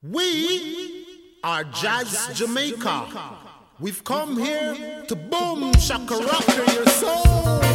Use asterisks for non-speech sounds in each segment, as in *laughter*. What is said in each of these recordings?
We are Jazz Jamaica. We've come here to boom shakaraka your soul.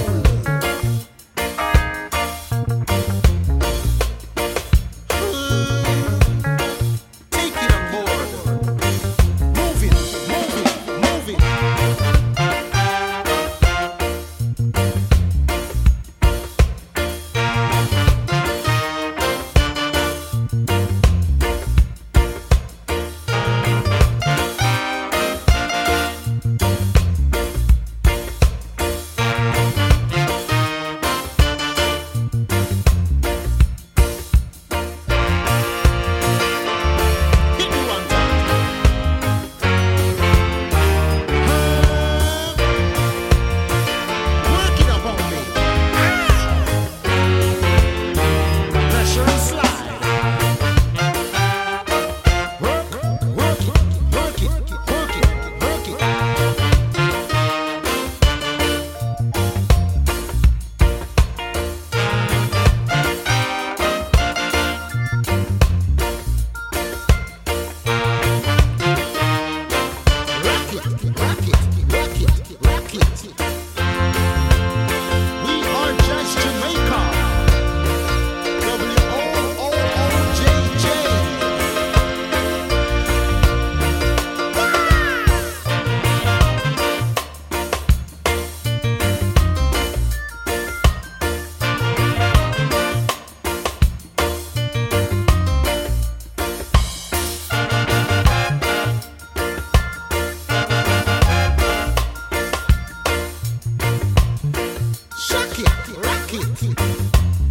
kick.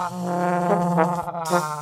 Ah.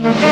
Mm-hmm. *laughs*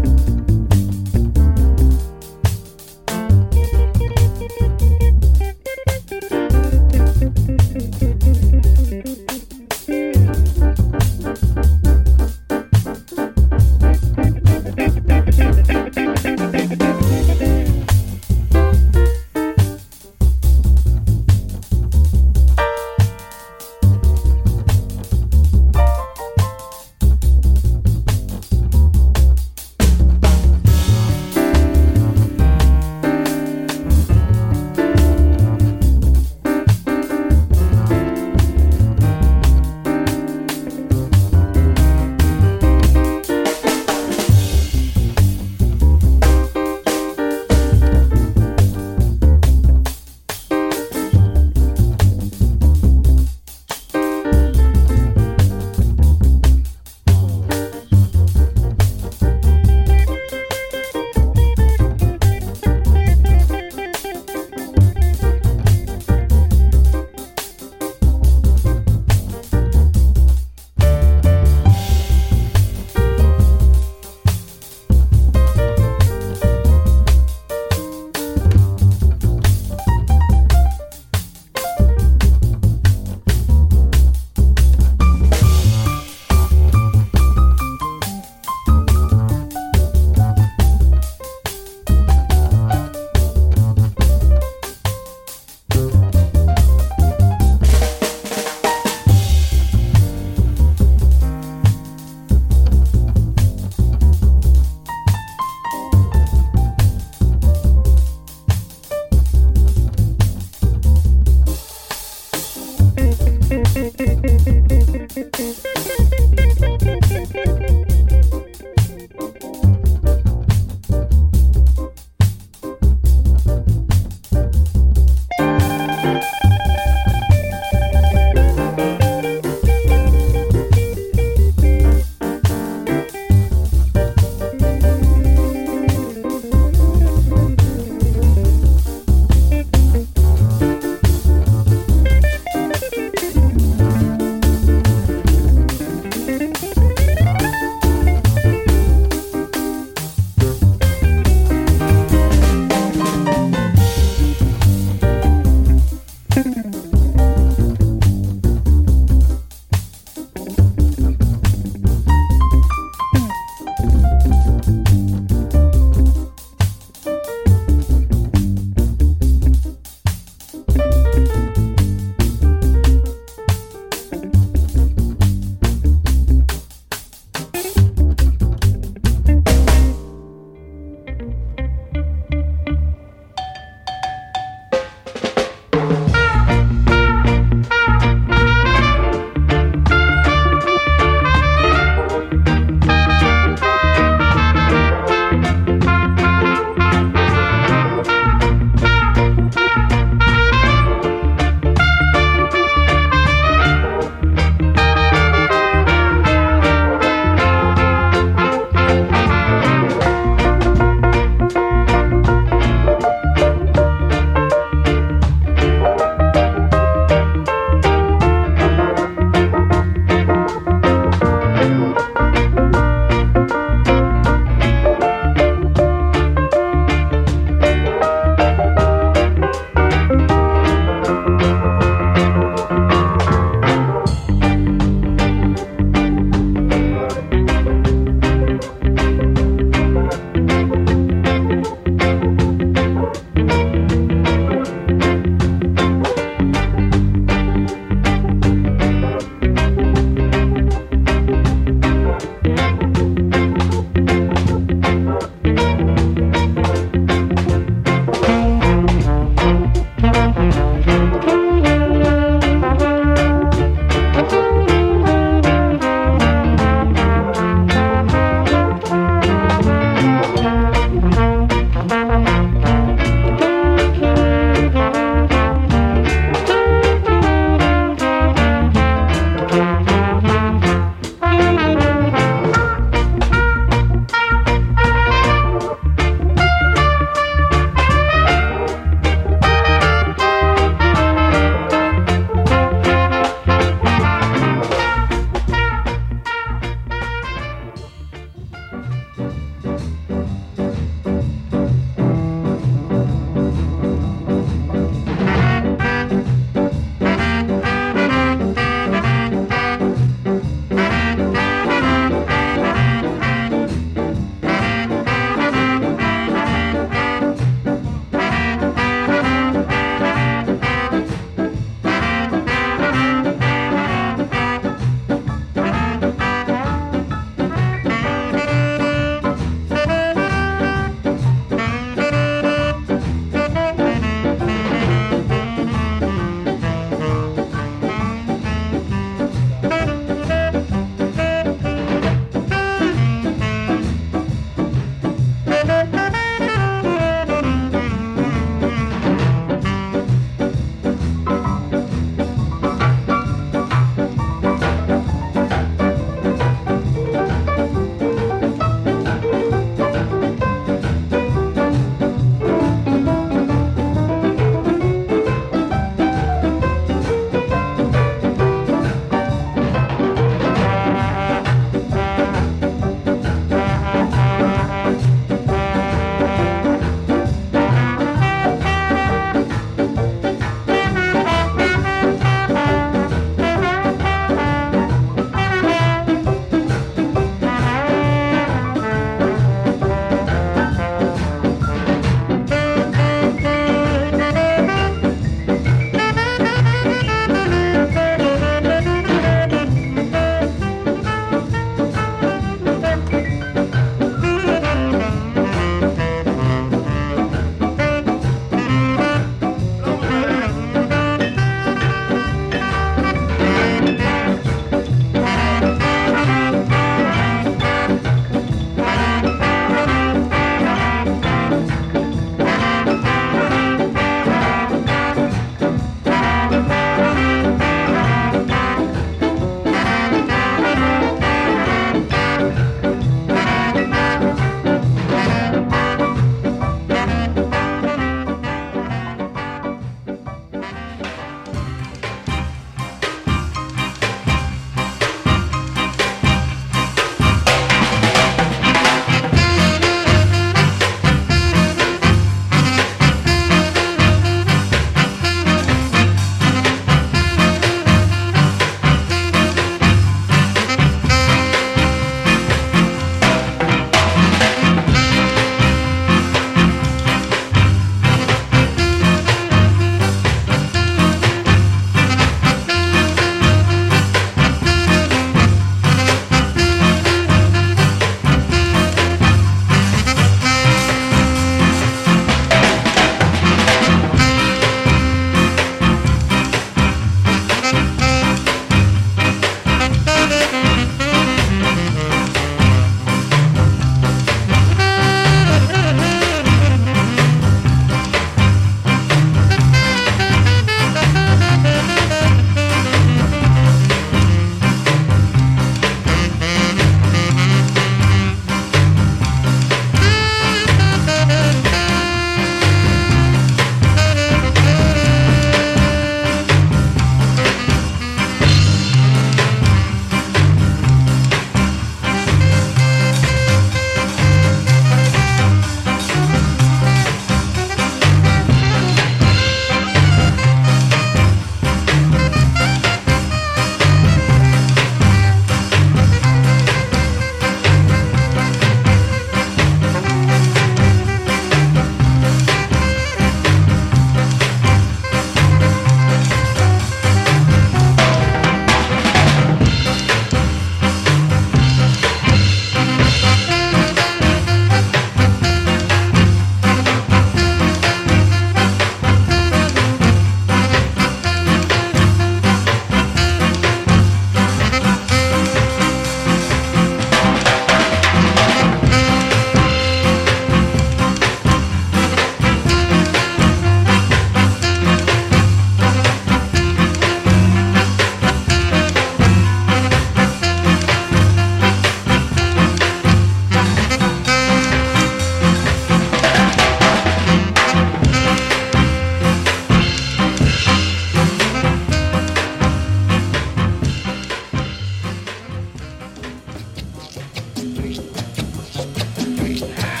いいね。